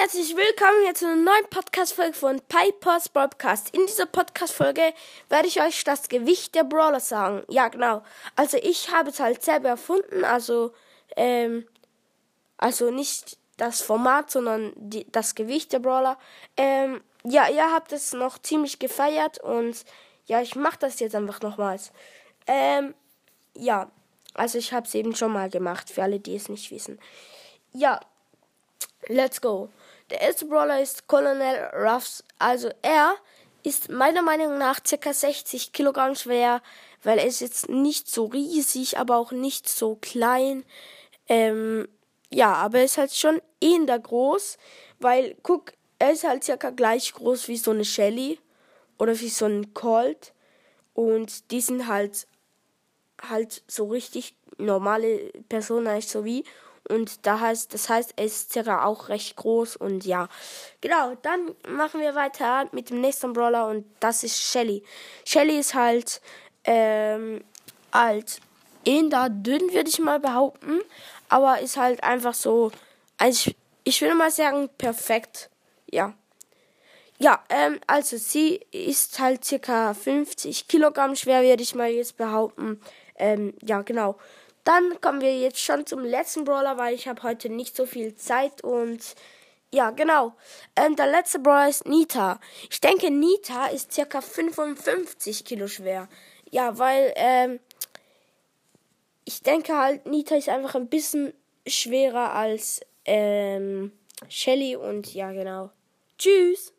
Herzlich willkommen hier zu einer neuen Podcast-Folge von Piper's Broadcast. In dieser Podcast-Folge werde ich euch das Gewicht der Brawler sagen. Ja, genau. Also ich habe es halt selber erfunden, also, ähm, also nicht das Format, sondern die, das Gewicht der Brawler. Ähm, ja, ihr habt es noch ziemlich gefeiert und ja, ich mache das jetzt einfach nochmals. Ähm, ja, also ich habe es eben schon mal gemacht, für alle, die es nicht wissen. Ja, let's go. Der erste Brawler ist Colonel Ruffs. Also er ist meiner Meinung nach ca. 60 Kilogramm schwer, weil er ist jetzt nicht so riesig, aber auch nicht so klein. Ähm, ja, aber er ist halt schon eher groß, weil, guck, er ist halt circa gleich groß wie so eine Shelly oder wie so ein Colt. Und die sind halt halt so richtig normale Personen, so wie. Und da heißt, das heißt, er ist circa auch recht groß und ja. Genau, dann machen wir weiter mit dem nächsten Brawler und das ist Shelly. Shelly ist halt, ähm, alt. In da dünn, würde ich mal behaupten. Aber ist halt einfach so, also ich, ich würde mal sagen, perfekt. Ja. Ja, ähm, also sie ist halt circa 50 Kilogramm schwer, würde ich mal jetzt behaupten. Ähm, ja, genau. Dann kommen wir jetzt schon zum letzten Brawler, weil ich habe heute nicht so viel Zeit und ja, genau. Ähm, der letzte Brawler ist Nita. Ich denke, Nita ist circa 55 Kilo schwer. Ja, weil ähm, ich denke halt, Nita ist einfach ein bisschen schwerer als ähm, Shelly und ja, genau. Tschüss.